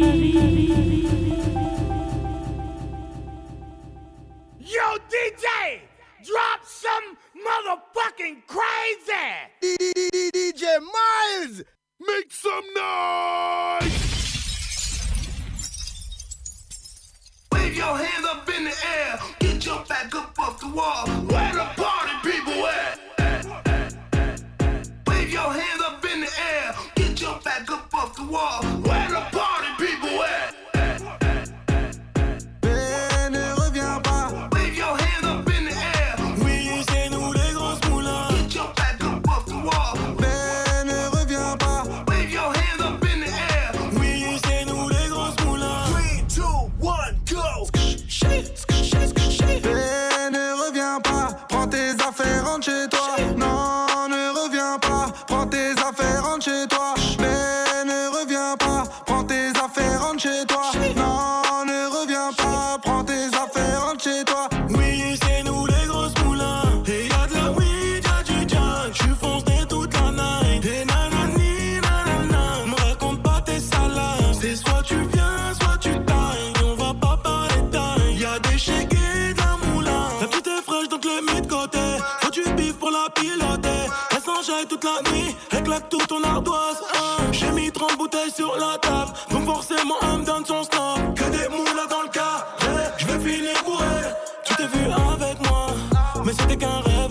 Hurry. Hurry. Tu t'es vu avec moi. Mais c'était qu'un rêve.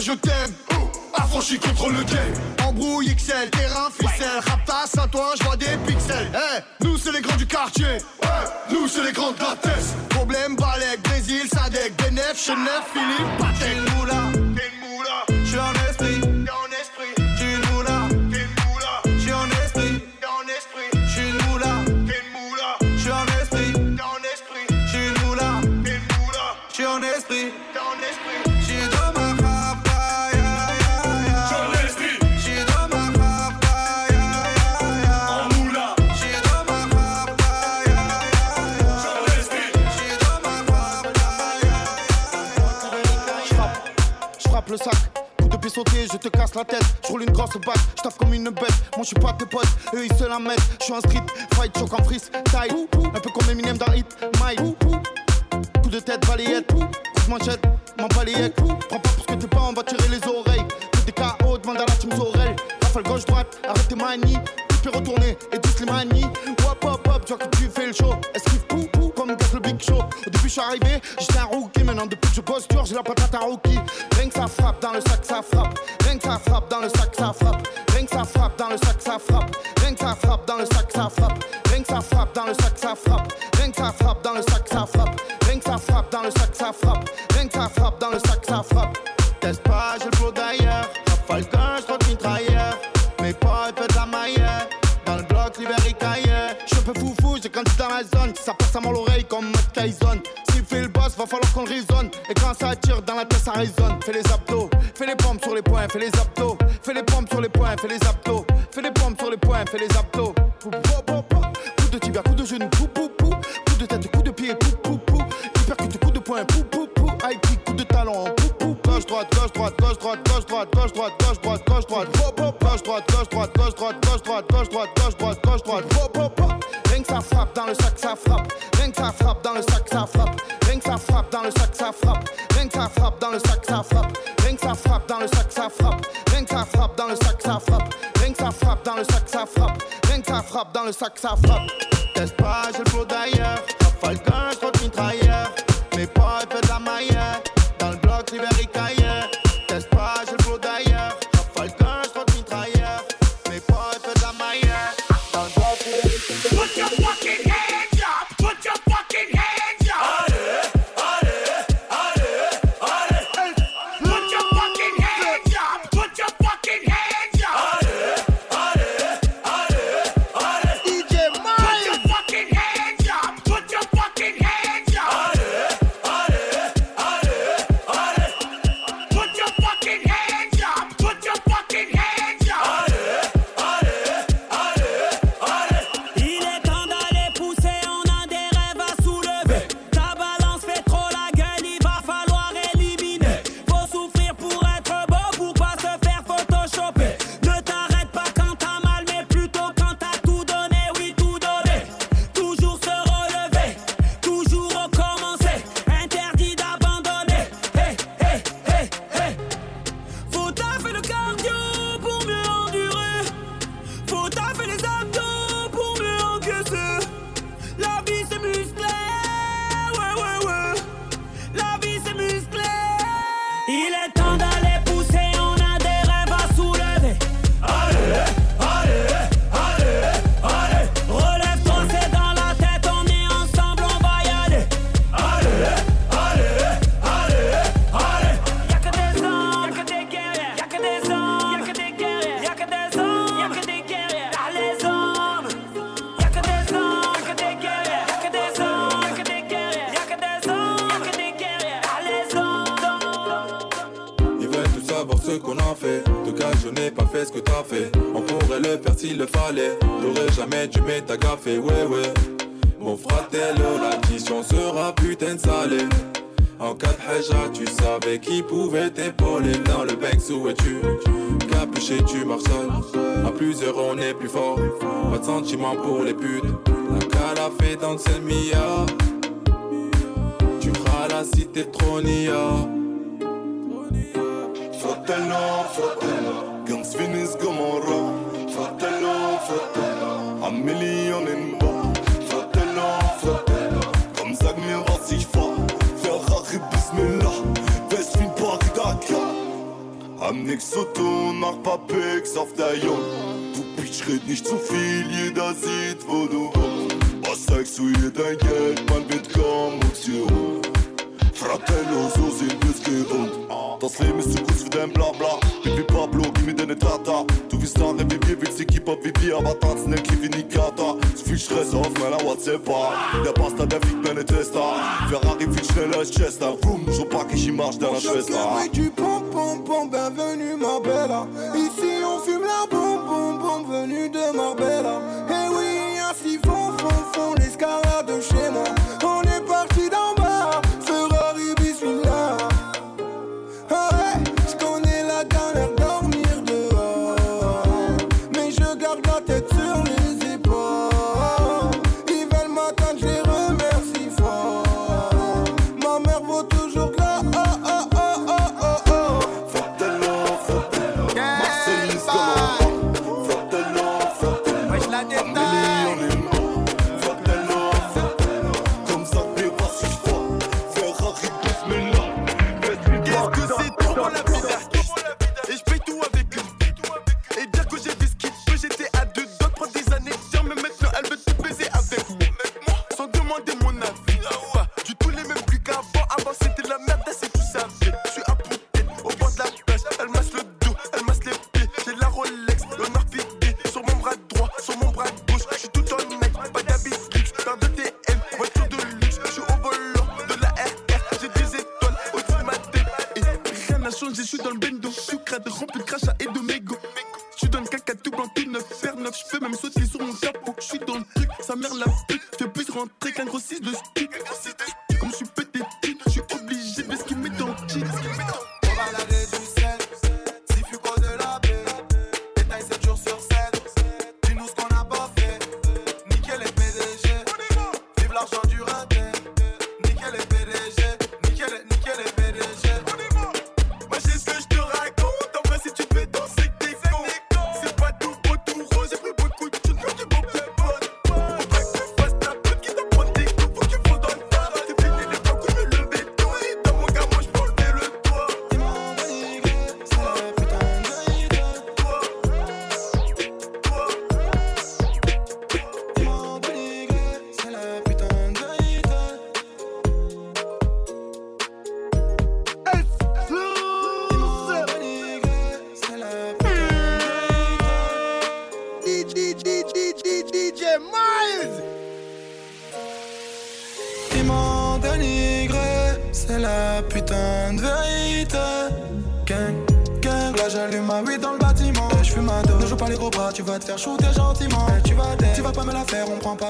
Je t'aime. Affranchi contre le game. Embrouille XL, terrain ficelle. Raptas à toi, je vois des pixels. Eh, nous c'est les grands du quartier. Ouais, nous c'est les grands de la tête. Problème, Balek, Brésil, Sadek, Benef, Chenef, Philippe, Patek. moula. Casse la tête. Je roule une grosse batte, je taffe comme une bête. Moi, je suis pas tes potes, eux ils se la mettent. Je suis un street, fight, choc en frise, taille. Un peu comme Eminem dans Hit, Mile. Coup de tête, balayette. Coup de manchette, m'en balayette. Prends pas pour ce que t'es pas, on va tirer les oreilles. Coup des KO, demande à la team Sorel. Rafale gauche-droite, arrête tes manies. Peux retourner et tous les manies. Hop, hop, hop, tu vois que tu fais le show. Esquive pou, pou, comme Gas le Big Show. Au début, je suis arrivé, j'étais un rookie. Maintenant, depuis que je dur, j'ai la patate à rookie. Rien que ça frappe, dans le sac, ça frappe frappe dans le sac, ça frappe. Rien que ça frappe dans le sac, ça frappe. Rien que ça frappe dans le sac, ça frappe. Rien que ça frappe dans le sac, ça frappe. Rien que ça frappe dans le sac, ça frappe. Rien que ça frappe dans le sac, ça frappe. Rien que ça frappe dans le sac, ça frappe. Teste pas, j'ai le flow d'ailleurs. Rafale qu'un, j'trotte mitrailleur. Mes potes de la maillère. Dans le bloc, libéricailleur. Je peux foufou, j'ai grandi dans la zone. Ça passe à mon l'oreille comme Matt Tyson. S'il fait le boss, va falloir qu'on raisonne. Et quand ça tire dans la tête, ça résonne. Fais les abdos fais les abdos. Fais les pompes sur les points, fais les abdos. Fais les pompes sur les points, fais les abdos. Coup de tibia, coup de genou, pou pou pou. Coup de tête, coup de pied, pou pou pou. Hypercute, coup de poing, pou pou pou. High kick, coup de talon, pou pou. Gauche droite, gauche droite, gauche droite, gauche droite, gauche droite, gauche droite, gauche droite. Gauche droite, gauche droite, gauche droite, gauche droite, gauche droite, gauche droite, gauche droite. Rien que ça frappe dans le sac, ça frappe. Rien que ça frappe dans le sac, ça frappe. Rien que ça frappe dans le sac, ça frappe. Rien que ça frappe dans le sac, ça frappe. ça frappe, rien que ça frappe, dans le sac ça frappe. nix zu tun, mach paar Picks auf der Jung. Du Bitch, red nicht zu viel, jeder sieht, wo du wohnst. Was zeigst du ihr dein Geld, man wird kaum uns hier um. Fratello, so sind wir's gewohnt. Das Leben ist zu kurz für dein Blabla. Bin wie Pablo, gib mir deine Tata. Du willst andere wie wir, willst die Kipper wie wir, aber tanzen den Kiwi Nikata. Zu viel Stress auf meiner WhatsApp-Bar. Der Bastard, der fliegt meine Tester. Ferrari viel schneller als Chester. Vroom, so pack ich im Arsch deiner Schwester. du pom pom pom, bienvenue ma bella. Ici on fume la bombe, bombe, bombe, venue de Marbella. Eh oui, ainsi font, font, font l'escalade chez moi.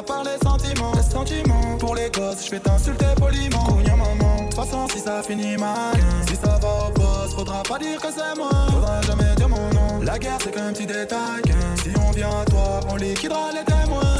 Faire, on prend pas par les sentiments. Les sentiments, pour les gosses, je vais t'insulter poliment. Cogna maman, de toute façon si ça finit mal. Si ça va au poste, faudra pas dire que c'est moi. Faudra jamais dire mon nom. La guerre c'est qu'un petit détail. Si on vient à toi, on liquidera les témoins.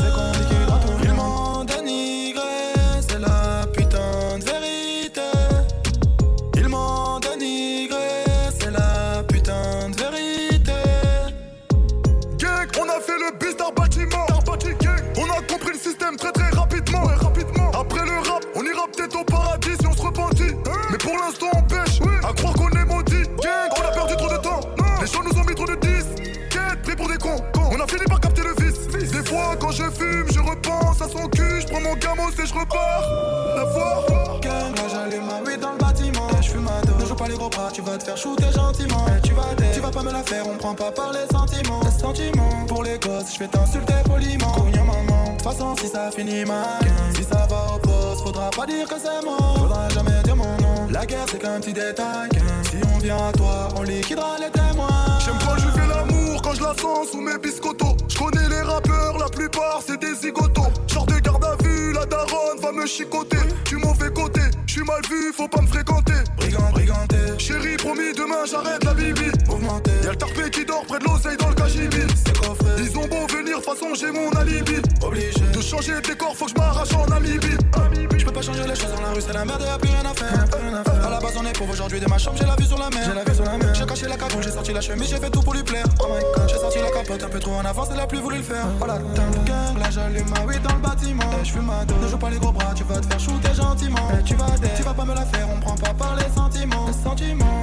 Tu vas te faire shooter gentiment. Tu vas tu vas pas me la faire, on prend pas par les sentiments. Les sentiments, pour les gosses, je vais t'insulter poliment. Cogna maman, de toute façon si ça finit mal. Si ça va au poste, faudra pas dire que c'est moi. Faudra jamais dire mon nom. La guerre c'est qu'un petit détail. Si on vient à toi, on liquidera les témoins. J'aime quand je fais l'amour, quand je la sens sous mes biscottos. Je connais les rappeurs, la plupart c'est des zigotos. Genre de garde à vue, la daronne va me chicoter. Tu mauvais côté, je suis mal vu, faut pas me fréquenter. Brigand, Chérie, promis, demain j'arrête la bibi. mouvementé. Y'a le tarpé qui dort près de l'oseille dans le cagibi. C'est coffré, Ils ont beau venir, façon j'ai mon alibi. obligé. De changer de décor, faut que je m'arrache en Namibie. Je peux pas changer les choses dans la rue, c'est la merde, y'a plus rien à faire. À la base, on est pauvre aujourd'hui de ma chambre, j'ai la vue sur la mer. J'ai la vue sur la mer. J'ai caché la cagoule, j'ai sorti la chemise, j'ai fait tout pour lui plaire. Oh my god, j'ai sorti la capote un peu trop en avance, elle a plus voulu le faire. Oh la dingue, gang, là j'allume ma weed dans le bâtiment. Je fume ma ne joue pas les gros bras, tu vas te faire shooter gentiment. Tu vas tu vas pas me la faire, on prend pas par les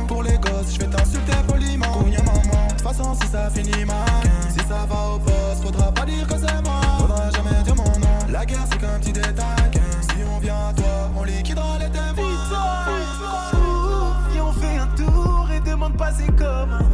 pour les gosses, je vais t'insulter poliment. Cogna maman, de toute façon si ça finit mal. Si ça va au poste, faudra pas dire que c'est moi. Faudra jamais dire mon nom. La guerre c'est qu'un petit détail. Si on vient à toi, on liquidera les témoins. Viens, on fait un tour et demande pas c'est comment.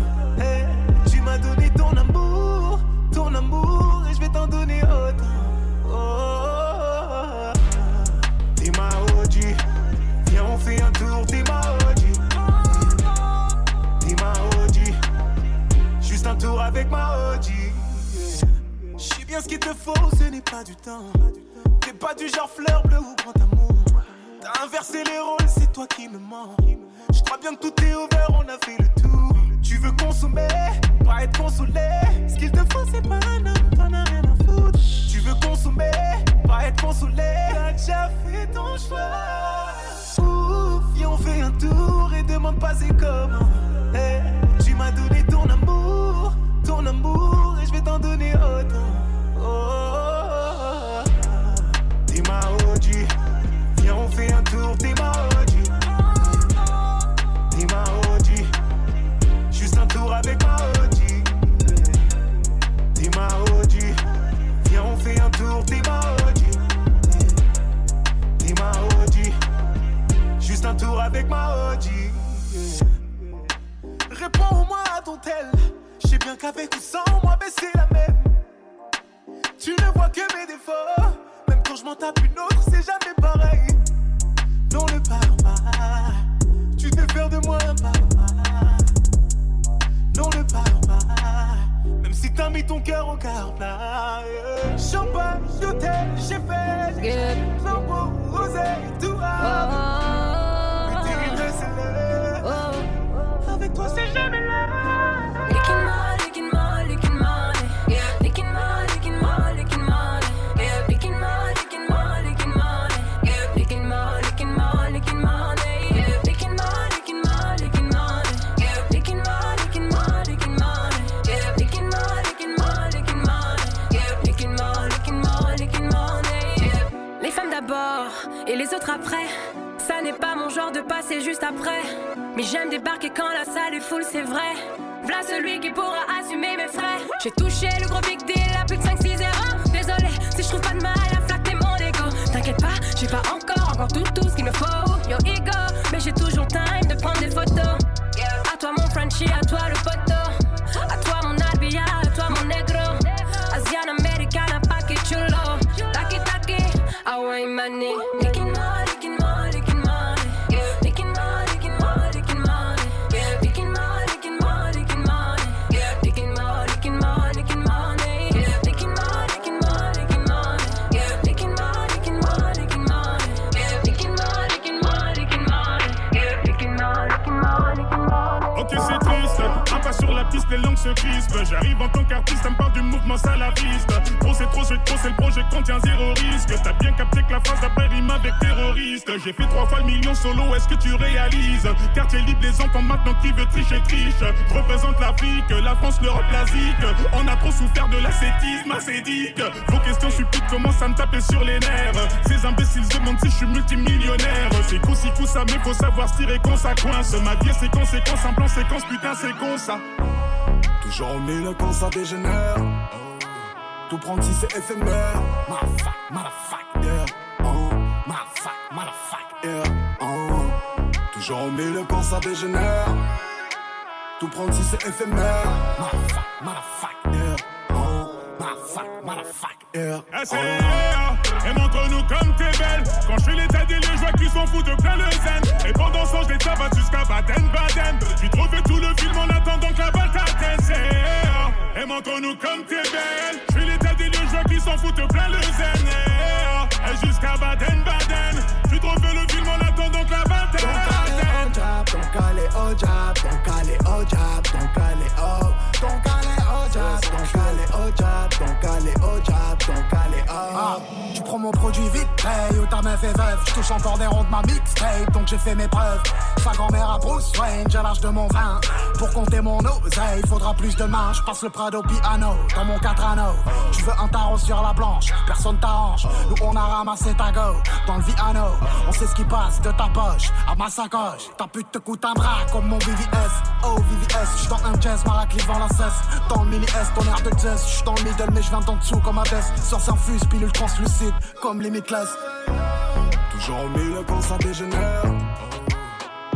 Ce qu'il te faut, ce n'est pas du temps. T'es pas du genre fleur bleue ou grand amour. T'as inversé les rôles, c'est toi qui me mens. Je crois bien que tout est ouvert, on a fait le tour. Tu veux consommer, pas être consolé. Ce qu'il te faut, c'est pas un homme, t'en as rien à foutre. Tu veux consommer, pas être consolé. T'as déjà fait ton choix. Ouf, viens, on fait un tour et demande pas c'est comment. Hey, tu m'as donné ton amour, ton amour, et je vais t'en donner autant. Oh, t'es ma. Viens, on fait un tour, t'es ma OG. T'es ma. Juste un tour avec ma OG. T'es ma. Viens, on fait un tour, t'es ma OG. T'es. Juste un tour avec ma OG. Réponds-moi à ton tel. Je sais bien qu'avec ou sans moi, mais c'est la même. Tu ne vois que mes défauts. Même quand je m'en tape une autre, c'est jamais pareil. Non, le parma. Tu te faire de moi un parma. Non, le parma. Même si t'as mis ton cœur au quart Champagne, hôtel, j'ai fait. Flambeau, tout oh, oh, oh, Avec toi, c'est jamais de passer juste après. Mais j'aime débarquer quand la salle est full, c'est vrai. V'là celui qui pourra assumer mes frais. J'ai touché le gros big deal à plus de 5-6 erreurs. Désolé si je trouve pas de mal à flatter mon ego. T'inquiète pas, j'ai pas encore, encore tout, tout ce qu'il me faut. J'arrive en tant qu'artiste, ça me parle du mouvement salafiste. Trop c'est trop, c'est trop, c'est le projet contient zéro risque. T'as bien capté que la phrase d'après rime avec terroriste. J'ai fait trois fois le million solo, est-ce que tu réalises? Quartier libre, les enfants maintenant qui veut tricher, triche représente l'Afrique, la France, l'Europe, l'Asie On a trop souffert de l'ascétisme acédique Vos questions suppliquent commencent à me taper sur les nerfs. Ces imbéciles demandent si je suis multimillionnaire. C'est coup si coup ça, mais faut savoir se tirer quand ça coince. Ma vie c'est conséquence, un plan séquence, putain c'est con ça Toujours au milieu quand ça dégénère. Tout prendre si c'est éphémère. Motherfuck, motherfuck, yeah. Oh, motherfuck, motherfuck, yeah. Oh. Toujours au milieu quand ça dégénère. Tout prendre si c'est éphémère. Motherfuck, motherfuck, yeah. Oh, motherfuck, motherfuck, yeah. SR, et montre-nous comme t'es belle. Quand je fais l'état des lieux, je vois qu'ils s'en foutent de plein le zen. Et pendant ce temps, je les tabasse jusqu'à Baden-Baden. J'ai trop fait tout le film en attendant que la balle t'atteigne. SR, et montre-nous comme t'es belle. Je fais l'état des lieux, je vois qu'ils s'en foutent de plein le zen. Et jusqu'à Baden-Baden. J'ai trop fait le film en attendant que la balle t'atteigne. Call it au Tu prends mon produit hey, ou ta meuf est veuve? Je touche encore des ronds de ma mixtape, donc j'ai fait mes preuves. Sa grand-mère à Bruce Wayne, j'ai l'âge de mon vin. Pour compter mon oseille, il faudra plus de mains. Je passe le Prado piano dans mon 4 anneaux. Tu veux un tarot sur la blanche, personne t'arrange. Nous on a ramassé ta go dans le Viano. On sait ce qui passe de ta poche à ma sacoche. Ta pute te coûte un bras comme mon VVS. Oh VVS, j'suis dans un jazz, Maraclive dans la cesse. Dans le mini S, ton air de jazz. J'suis dans le middle, mais j'viens d'en dessous comme Hades. Sur s'infuse, pilule translucide comme Limitless. Toujours au milieu quand ça dégénère.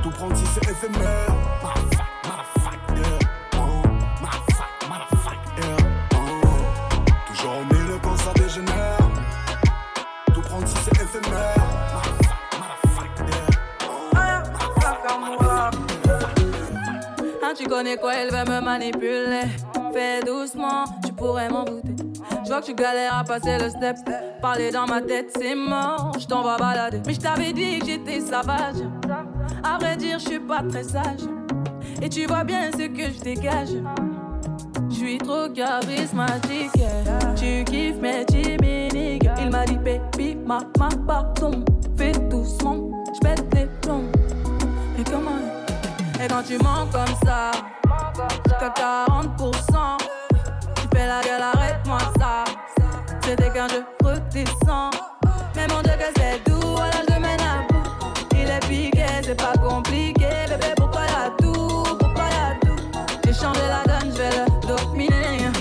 Tout prendre si c'est éphémère. Toujours au milieu quand ça dégénère. Tout prendre si c'est éphémère. Ah, tu connais quoi, elle veut me manipuler. Fais doucement, tu pourrais m'en douter. Je vois que tu galères à passer le step. Parler dans ma tête, c'est mort, je t'en vais balader. Mais je t'avais dit que j'étais sauvage. À vrai dire, je suis pas très sage. Et tu vois bien ce que je dégage. Je suis trop charismatique. Tu kiffes mes chimiques. Il m'a dit, baby, ma, ma, pardon. Fais doucement, je pète les plombs. Et comment? Et quand tu mens comme ça, jusqu'à 40%, tu fais la gueule, arrête-moi ça. C'était qu'un jeu redescend. Mais mon Dieu, que c'est doux, voilà, je mène à bout. Il est piqué, c'est pas compliqué. Bébé, pourquoi y'a tout Pourquoi y'a tout J'ai changé la donne, je vais le dominer.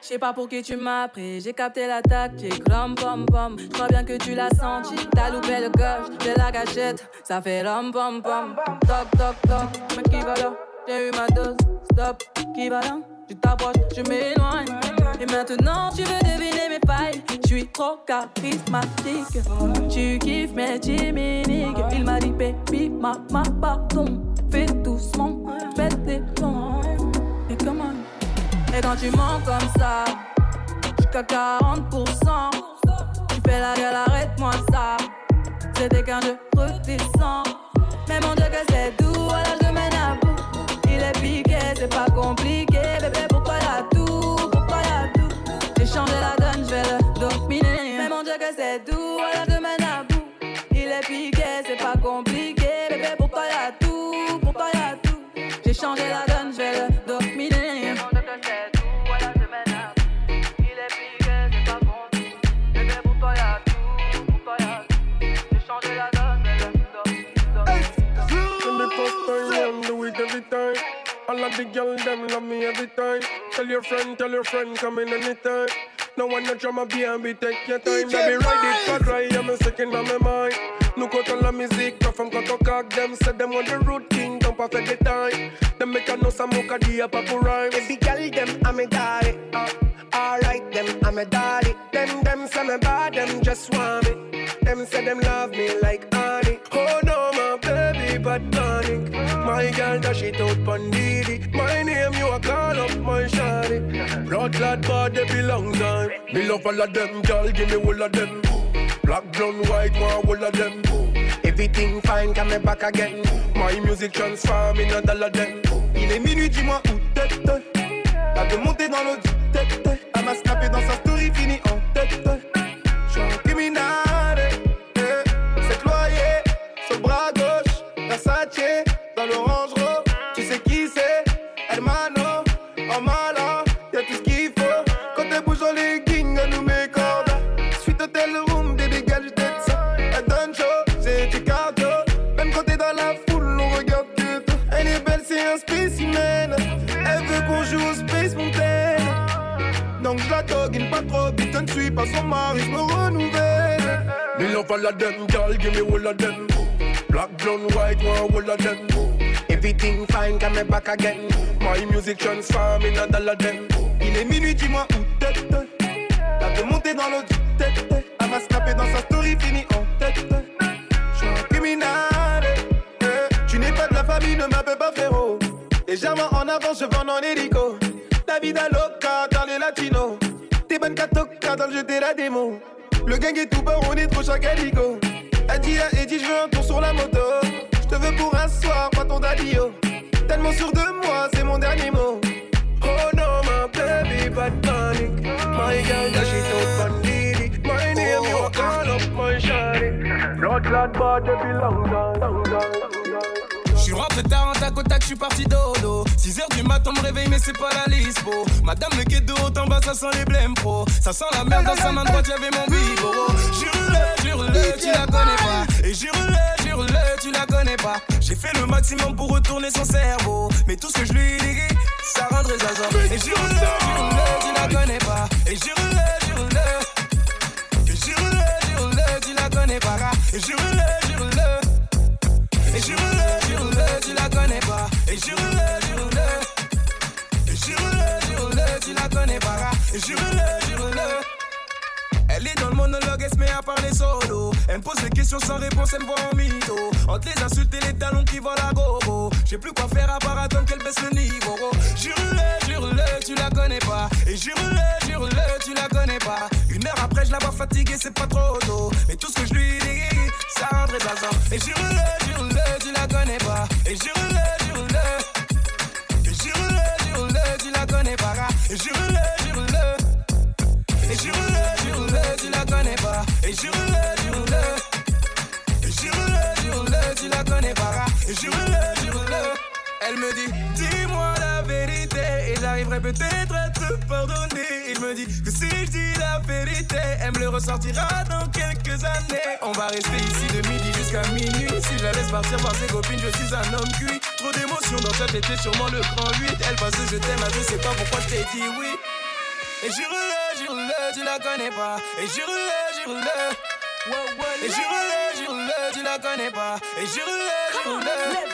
Je sais pas pour qui tu m'as pris, j'ai capté la tactique, rom pom pom. Je crois bien que tu l'as senti, t'as loupé le coche, j'ai la gâchette, ça fait rom pom pom. Toc toc toc, mais qui va là? J'ai eu ma dose, stop, qui va là? Tu t'approches, je m'éloigne. Et maintenant tu veux deviner mes failles, je suis trop charismatique. Tu kiffes mes chimiques, il m'a dit baby, ma, ma, pardon. Fais doucement, fais les tons. Et et quand tu mens comme ça. Jusqu'à 40%. Tu fais la gueule, arrête-moi ça. C'était qu'un jeu redescend. Mais mon Dieu, que c'est doux, alors je the first time round, do it every time. All of the girl them love me every time. Tell your friend, tell your friend, come in anytime. No one no drama B&B, take your time. DJ Baby, ride it for dry, I'm a second on my mind. Quand on la musique, no from quand on cock them, say them want the root king, don't fait the time. Them make a no some mocha di a papu rhyme. Baby girl, them I'm a daddy. Uh, alright, them I'm a daddy. Them them say me bad, them just want me. Them say them love me like honey. Oh no, my baby, but. My girl dash it out pon Didi. My name you a call up my shawty. Blood clad body belong time. Me love all of them, girl, give me all of them. Black, brown, white, one all of them. Everything fine, come me back again. My music transform in a dollar them. Il est minuit, dis-moi où t'es. Pas de monter dans l'eau du Je lui dis, ça rendrait zaza Et jure-le, jure-le, tu la connais pas Et jure-le, jure-le Et jure-le, jure-le, tu la connais pas Et jure-le, jure-le et jure-le, jure-le, tu la connais pas. Et jure-le, jure-le. Et jure-le, jure-le, tu la connais pas. Et jure-le, jure-le. Elle est dans le monologue, elle se met à parler solo. Elle me pose des questions sans réponse, elle me voit en mytho. Entre les insultes et les talons qui volent à gogo. J'ai plus quoi faire à part attendre qu'elle baisse le niveau. Oh, Jure-le, jure-le, tu la connais pas. Et jure-le, jure-le, tu la connais pas. Une heure après, je la vois fatiguée, c'est pas trop tôt. Mais tout ce que je lui dis, ça rendrait pas Et jure-le, jure-le, tu la connais pas. Et jure-le, jure-le. Et jure-le, jure-le, tu la connais pas. Et jure-le, jure-le. Et jure-le, tu la connais pas. Et jure-le, jure-le. Et jure-le, jure-le, tu la connais pas. Et jure-le, jure-le. Elle me dit, dis-moi la vérité Et j'arriverai peut-être à te pardonner Il me dit que si je la vérité Elle me le ressortira dans quelques années On va rester ici de midi jusqu'à minuit Si je la laisse partir voir ses copines Je suis un homme cuit Trop d'émotions dans tête, t'es sûrement le grand 8 Elle passe je t'aime, je sais pas pourquoi je t'ai dit oui Et jure-le, tu la connais pas. Et jure-le, jure-le Et jure-le, jure-le, tu la connais pas. Et jure-le, jure-le DJ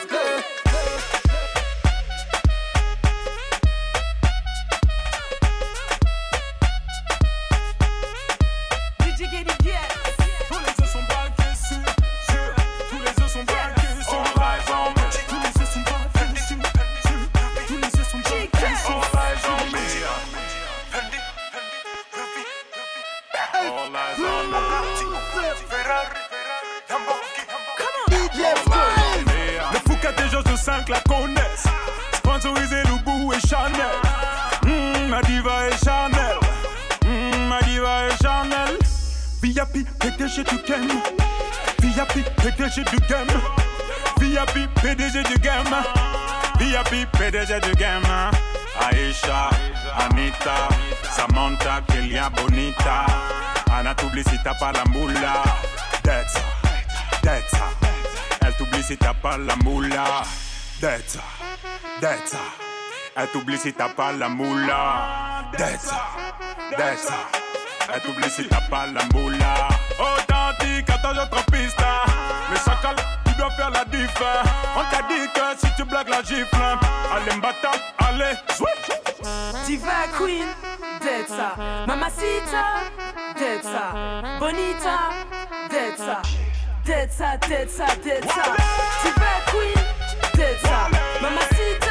Ferrari, Lamborghini, DJ Le Foucault et Georges 5 la connaissent. Sponsorisé Loubou et Chanel. Mmh, ma et Chanel. Mmh, ma et Chanel. VIP, PDG du game. VIP, PDG du game. VIP, PDG du game. VIP, PDG du game. Aisha, Anita, Samantha, Kelia Bonita. Anna t'oublie si t'as pas la moula. Dead ça. Elle t'oublie si t'as pas la moula. Dead ça. Elle t'oublie si t'as pas la moula. Dead ça. Elle t'oublie si t'as pas la moula. Authentique, attends, j'entre piste. Le chacal, tu dois faire la diff. On t'a dit que si tu blagues la gifle, allez, m'battre, allez, switch. Diva Queen dead ça. Mamacita. Bonita, dead ça. Dead ça, dead. Tu veux queen, dead ça. Mamacita.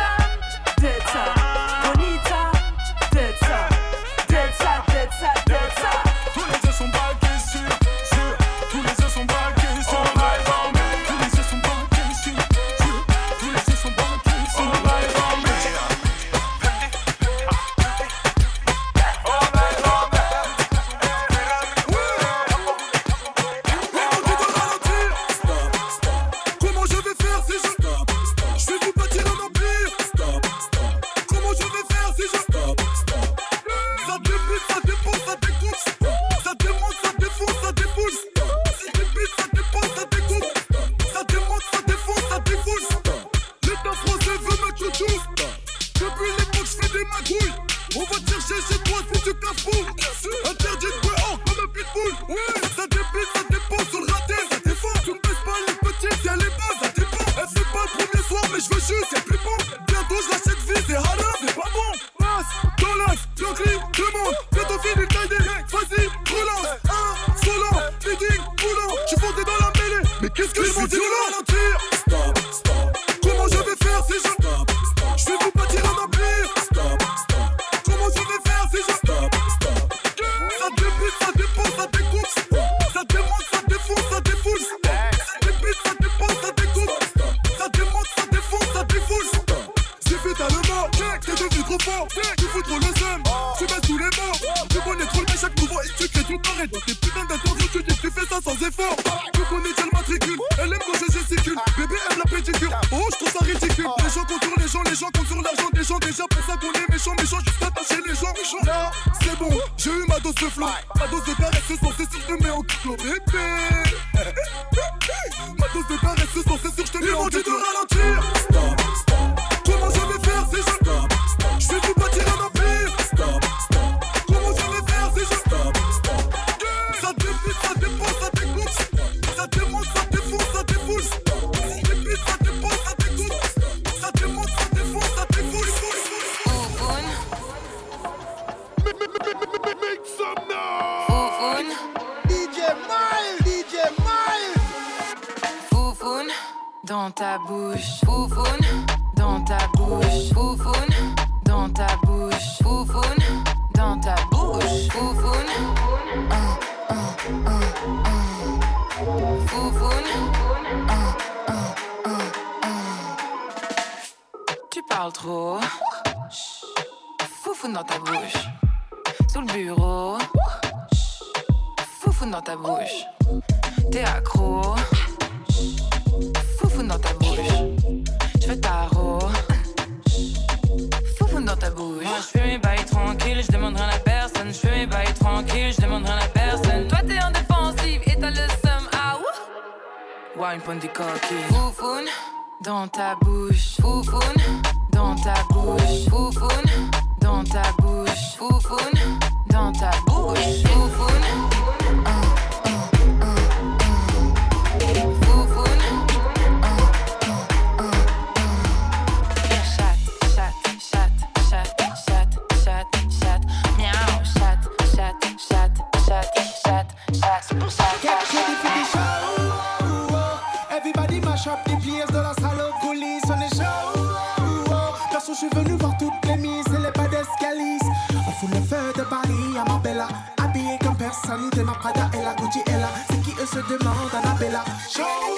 je suis venu voir toutes les mises et les pas d'escalise. On fout le feu de Paris à Marbella, habillé comme personne, de ma Prada et la Gucci est là. C'est qui eux se demandent, Annabella? Show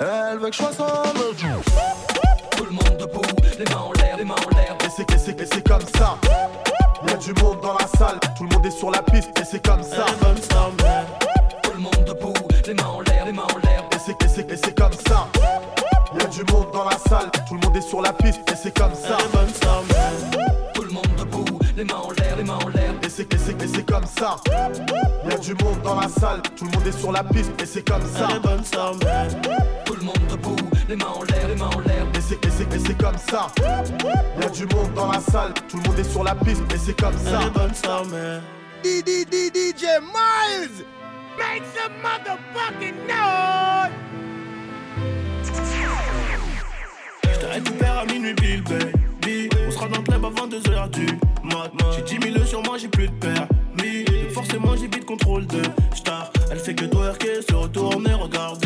Elle veut que je fasse un autre Tout le monde debout, les mains en l'air, les mains en l'air. Et c'est, c'est, c'est comme ça. Y'a du monde dans la salle, tout le monde est sur la piste et c'est comme ça. Tout le monde debout, les mains en l'air, les mains en l'air. Et c'est, c'est, c'est comme ça. Y'a du monde dans la salle, tout le monde est sur la piste et c'est comme ça. Tout le monde debout, les mains en l'air c'est et c'est comme ça. Y'a du monde dans la salle, tout le monde est sur la piste et c'est comme ça. Tout le monde debout, les mains en l'air, les mains en l'air. Et c'est et c'est comme ça. Y'a du monde dans la salle, tout le monde est sur la piste et c'est comme ça. DJ Miles, make some motherfucking noise. Je te récupère à minuit, Bill Baby. On sera dans le club avant 2h du j'ai 10 000 sur moi, j'ai plus de permis. Forcément, j'évite contrôle de star. Elle fait que twerker, se retourner, regarder.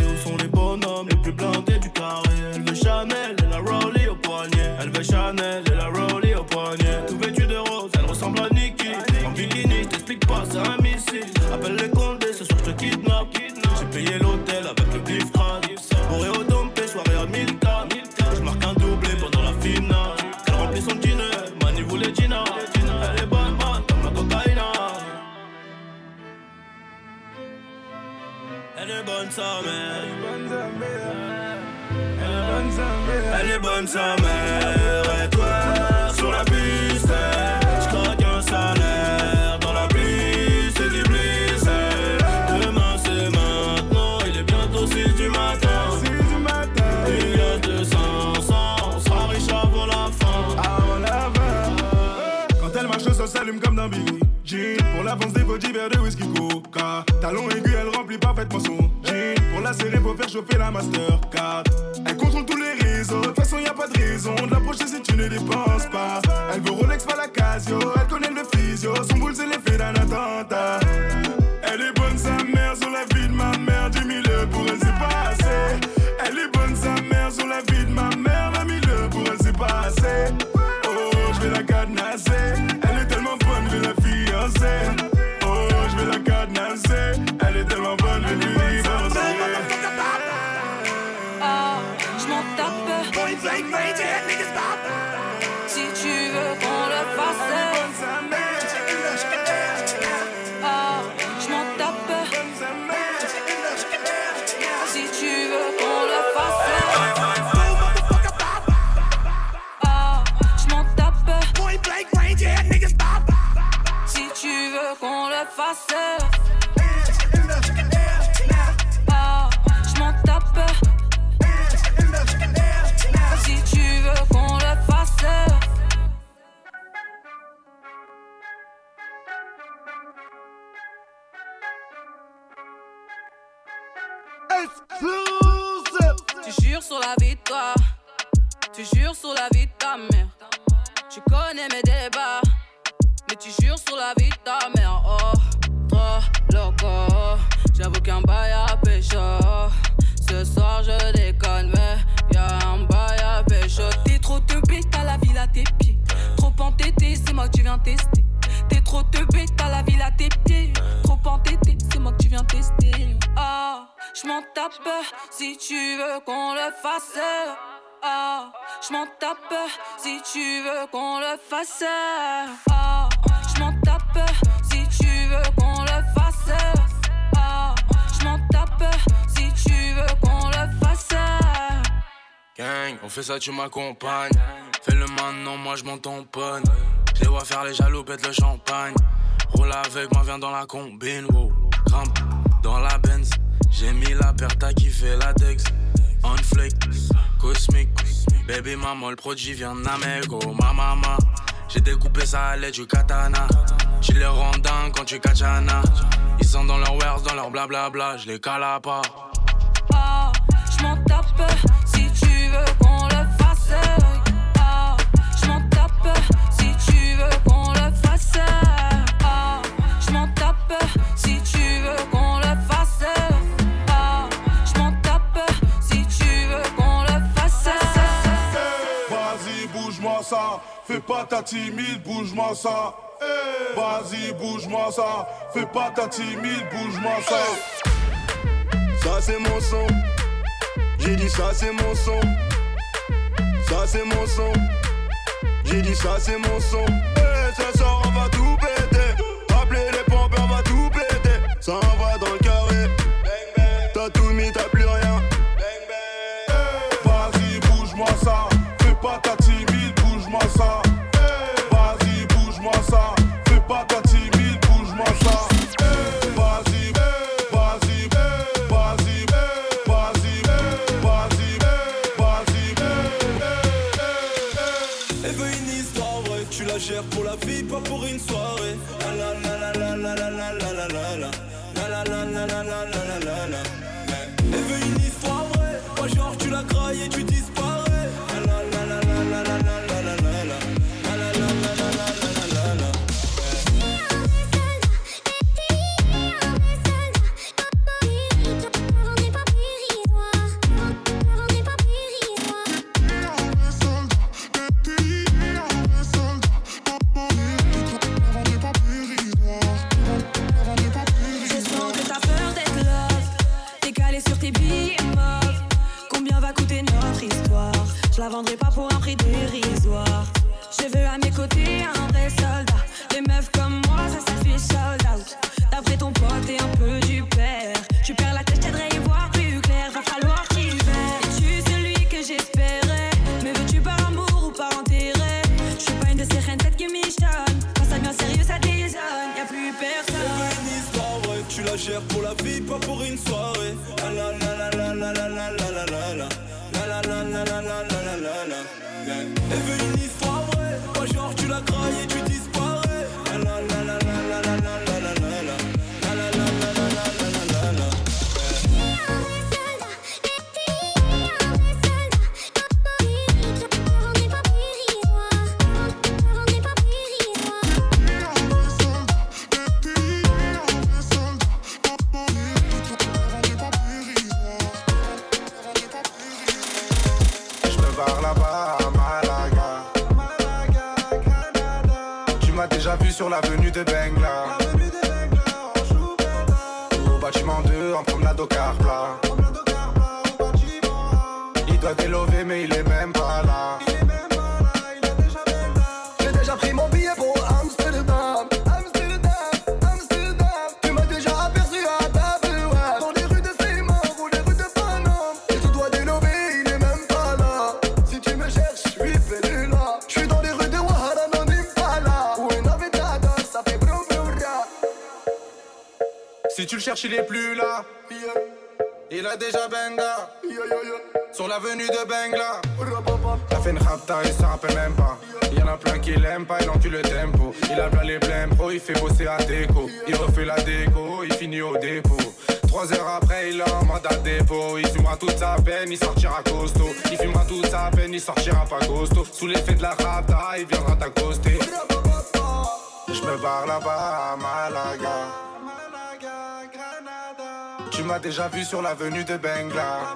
bonne sa mère. Elle est bonne sa mère. Elle est bonne sa Et toi, sur la piste, je croque un salaire. Dans la pluie, c'est du bliss. Demain, c'est maintenant. Il est bientôt 6 du matin. Il y a 200, 100. On sera avant la fin. Quand elle marche, ça s'allume comme d'un big. Pour l'avance des pots d'hiver de whisky coca Talon aigu, elle remplit parfaitement son jean. Pour faire chauffer la Mastercard. Elle contrôle tous les réseaux, de toute façon y a pas de raison de l'approcher si tu ne dépenses pas. Elle veut Rolex, pas la Casio, elle connaît le physio, son boule c'est l'effet d'un attentat. Elle est bonne sa mère sur la vie de ma mère, 10 000 pour elle c'est pas assez. Elle est bonne sa mère sur la vie de ma mère, 20 000 pour elle c'est pas assez. Ah, je m'en tape. Si tu veux qu'on le fasse. Tu jures sur la vie de toi. Tu jures sur la vie de ta mère. Tu connais mes débats. Mais tu jures sur la vie de ta mère. Qu'un bail. Ce soir je déconne, mais y'a un bail à pécho. T'es trop te bête, t'as la ville à tes pieds. Trop entêté, c'est moi que tu viens tester. T'es trop te bête, t'as la ville à tes pieds. Trop entêté, c'est moi que tu viens tester. Ah, je m'en tape si tu veux qu'on le fasse. Ah, je m'en tape si tu veux qu'on le fasse. Ah, je m'en tape si tu veux qu'on le fasse. Gang, on fait ça, tu m'accompagnes. Fais le maintenant, moi je m'en tamponne. Je les vois faire les jaloux, pète le champagne. Roule avec moi, viens dans la combine, wow. Grimpe dans la Benz. J'ai mis la paire, t'as kiffé la Dex. On flake, cosmique. Baby maman, le produit vient Namek, oh ma maman. J'ai découpé ça à l'aide du katana. Tu les rends quand tu kachana. Ils sont dans leur wares, dans leur blablabla. Je les cala pas. Ah, je tape si tu veux qu'on le fasse, ah, je m'en tape, si tu veux qu'on le fasse. Ah, je m'en tape, si tu veux qu'on le fasse. Ah, je m'en tape, si tu veux qu'on le fasse. Vas-y, bouge moi ça. Fais pas ta timide, bouge moi ça. Vas-y, bouge moi ça. Fais pas ta timide, bouge moi ça. Ça c'est mon son. J'ai dit ça c'est mon son. Ça c'est mon son. J'ai dit ça c'est mon son. Tu m'as déjà vu sur l'avenue de Bengla.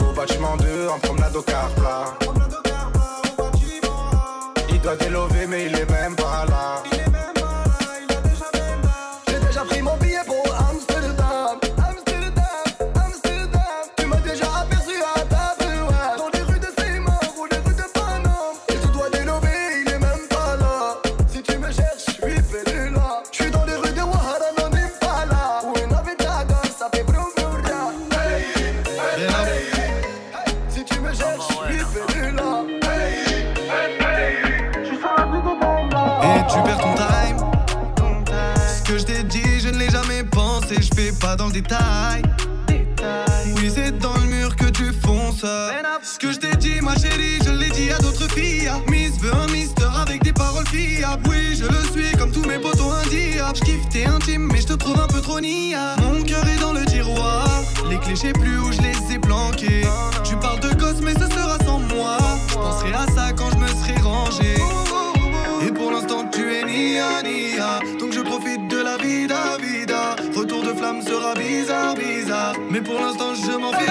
Au bâtiment 2, en promenade au car plat. Il doit délover, mais il est même pas là. J'ai déjà pris mon le détail. Oui, c'est dans le mur que tu fonces. Ce que je t'ai dit, ma chérie, je l'ai dit à d'autres filles. Miss veut un mister avec des paroles fiables. Oui, je le suis comme tous mes potos indiables. Je kiffe t'es intime, mais je te trouve un peu trop nia. Mon cœur est dans le tiroir. Les clés, je plus où je les ai planquées. Tu parles de gosse, mais ce sera sans moi. Je penserai à ça quand je me serai rangé. Et pour l'instant tu es nia nia bizarre bizarre. Mais pour l'instant je m'en fiche.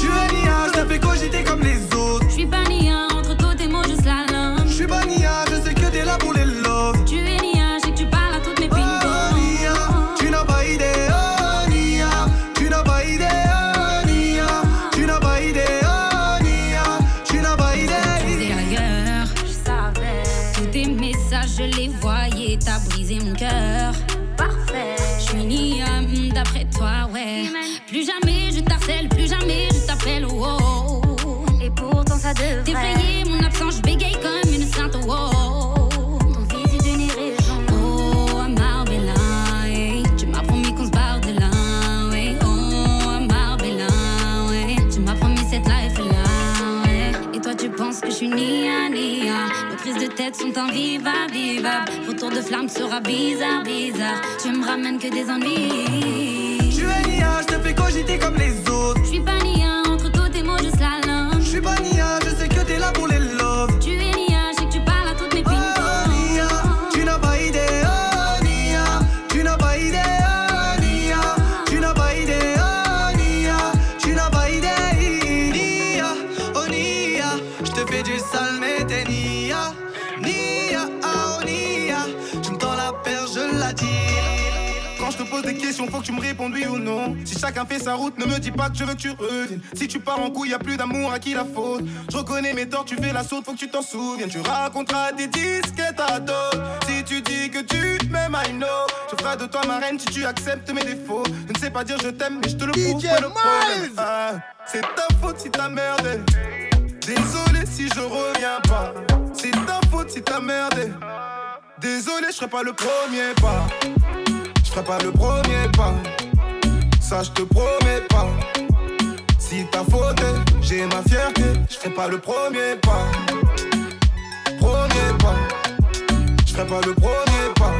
Tu es nia, je fait cogiter comme les autres. Je suis pas nia, entre toi et moi je slalom. Je suis pas nia, je sais que t'es là pour les love. Tu es nia, je sais que tu parles à toutes mes pingos. Nia, tu n'as pas idée. Oh Nia Tu n'as pas idée. Oh Nia Tu n'as pas idée. Oh Nia Tu n'as pas idée. T'es ailleurs, je savais. Tous tes messages, je les voyais, t'as brisé mon cœur. Plus jamais je t'harcèle, plus jamais je t'appelle, oh. Et pourtant ça devrait. T'effrayer mon absence, je bégaye comme une sainte, oh. Raison. Oh, Marbella, hey. tu m'as promis qu'on se barre de là. Oh, Marbella, ouais. tu m'as promis cette life là. Et toi tu penses que je suis nia nia Nos prises de tête sont invivables, vivables Retour de flamme sera bizarre, bizarre Tu me ramènes que des ennuis es nia, je te fais cogiter comme les autres. Je suis pas nia, entre toi et moi je slalom Je suis pas nia, des questions, faut que tu me répondes oui ou non. Si chacun fait sa route, ne me dis pas que je veux que tu reviennes. Si tu pars en couille, y a plus d'amour, à qui la faute Je reconnais mes torts, tu fais la saute, faut que tu t'en souviennes. Tu raconteras tes disquettes à dos. Si tu dis que tu m'aimes, I know. Je ferai de toi ma reine si tu acceptes mes défauts. Je ne sais pas dire je t'aime, mais je te le prouve. ah, c'est ta faute si t'as merdé. Désolé si je reviens pas. C'est ta faute si t'as merdé. Désolé, je ferai pas le premier pas. Je ferai pas le premier pas. Ça, je te promets pas. Si t'as fauté, j'ai ma fierté. Je ferai pas le premier pas. Premier pas. Je ferai pas le premier pas.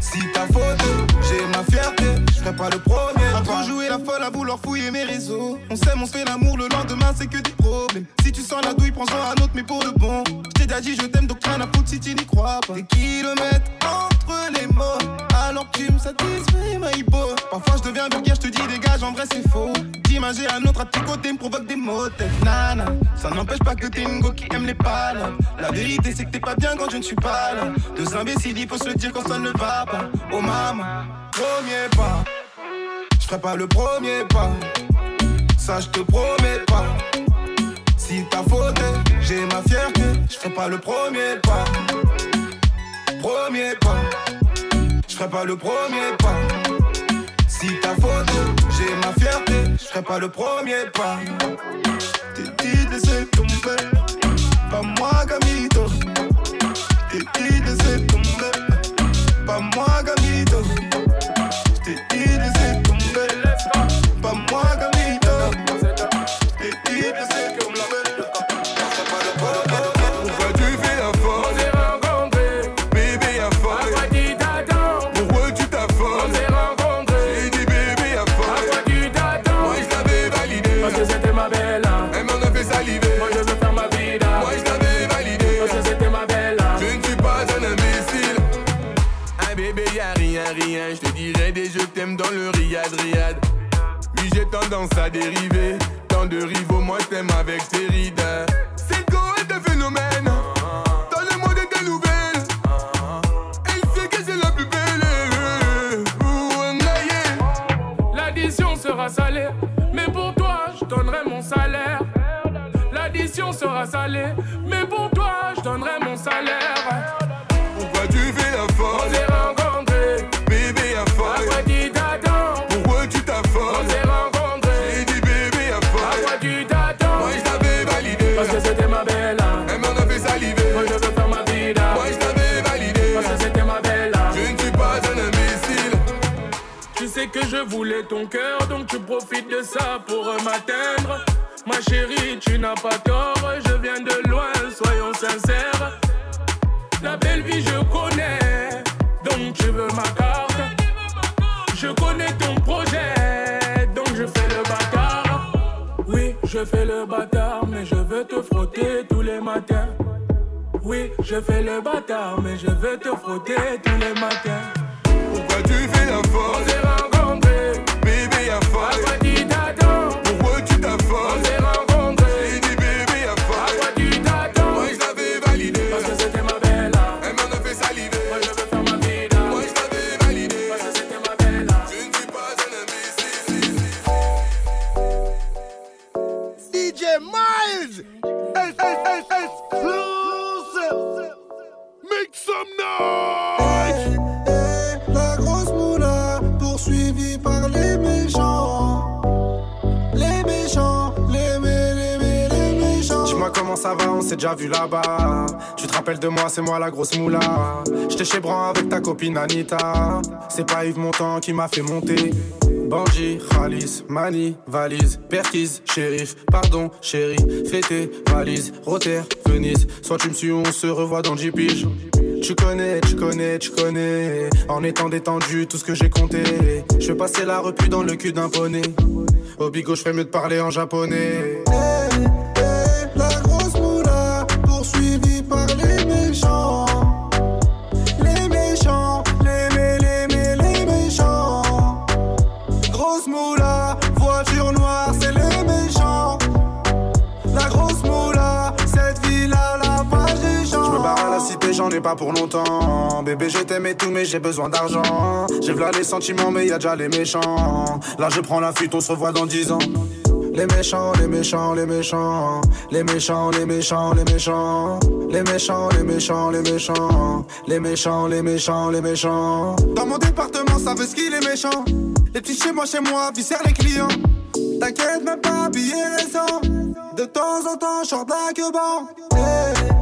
Si t'as fauté, j'ai ma fierté. Je ferai pas le premier pas. À trop jouer la folle, à vouloir fouiller mes réseaux. On s'aime, on se fait l'amour, le lendemain, c'est que des problèmes. Si tu sens la douille, prends-en un autre, mais pour de bon. Je t'ai déjà dit, je t'aime, donc rien à foutre si tu n'y crois pas. Des kilomètres les mots. Alors que tu me satisfais, boy. Parfois je deviens vulgaire, je te dis dégage, en vrai c'est faux. Dis image et un autre à tes côtés me provoque des mots. Nana, ça n'empêche pas que t'es une go qui aime les palabres. La vérité, c'est que t'es pas bien quand je ne suis pas là. Deux imbéciles, il faut se le dire quand ça ne va pas. Oh maman, premier pas. Je ferai pas le premier pas. Ça, je te promets pas. Si t'as fauté, j'ai ma fierté. Je ferai pas le premier pas. Premier pas. Je ferai pas le premier pas. Si t'as faute, j'ai ma fierté, je ferai pas le premier pas. T'es dit de laisser tomber, pas moi Gamito. T'es dit de laisser tomber, pas moi Gamito. T'es dit Je te dirai des je t'aime dans le riad riad Oui j'ai tendance à dériver Tant de rivaux moi t'aime avec tes rides C'est quoi de phénomène Dans le monde des nouvelles Elle sait que c'est la plus belle. L'addition sera salée, mais pour toi, je donnerai mon salaire. L'addition sera salée, mais pour toi, je donnerai mon salaire. Ton cœur, donc tu profites de ça pour m'atteindre. Ma chérie, tu n'as pas tort, je viens de loin, soyons sincères. La belle vie, je connais, donc tu veux ma carte. Je connais ton projet, donc je fais le bâtard. Oui, je fais le bâtard, mais je veux te frotter tous les matins. Oui, je fais le bâtard, mais je veux te frotter tous les matins. Pourquoi tu fais la On Make some noise! La grosse moula poursuivie par les méchants. Les méchants, les mé, les mé, les méchants. Dis-moi comment ça va, on s'est déjà vu là-bas. Tu te rappelles de moi, c'est moi la grosse moula. J'étais chez Bran avec ta copine Anita. C'est pas Yves Montand qui m'a fait monter. Bandit, Khalis, Mani, valise, Perquise, shérif, pardon, chérie, fêté, valise, Rotter, Venise. Soit tu me suis, on se revoit dans 10 piges. Tu connais, tu connais, tu connais. En étant détendu, tout ce que j'ai compté. Je vais passer la repu dans le cul d'un poney. Au bigot, je ferais mieux de parler en japonais. Pas pour longtemps. Bébé, je t'aime et tout, mais j'ai besoin d'argent. J'ai v'là les sentiments, mais y a déjà les méchants. Là, je prends la fuite, on se revoit dans 10 ans. Les méchants, les méchants, les méchants. Les méchants, les méchants, les méchants. Les méchants, les méchants, les méchants. Les méchants, les méchants, les méchants. Dans mon département, ça veut ce qu'il est méchant. Les petits chez moi, chez moi, viscèrent les clients. T'inquiète, même pas habillé récent. De temps en temps, short d'un que bon.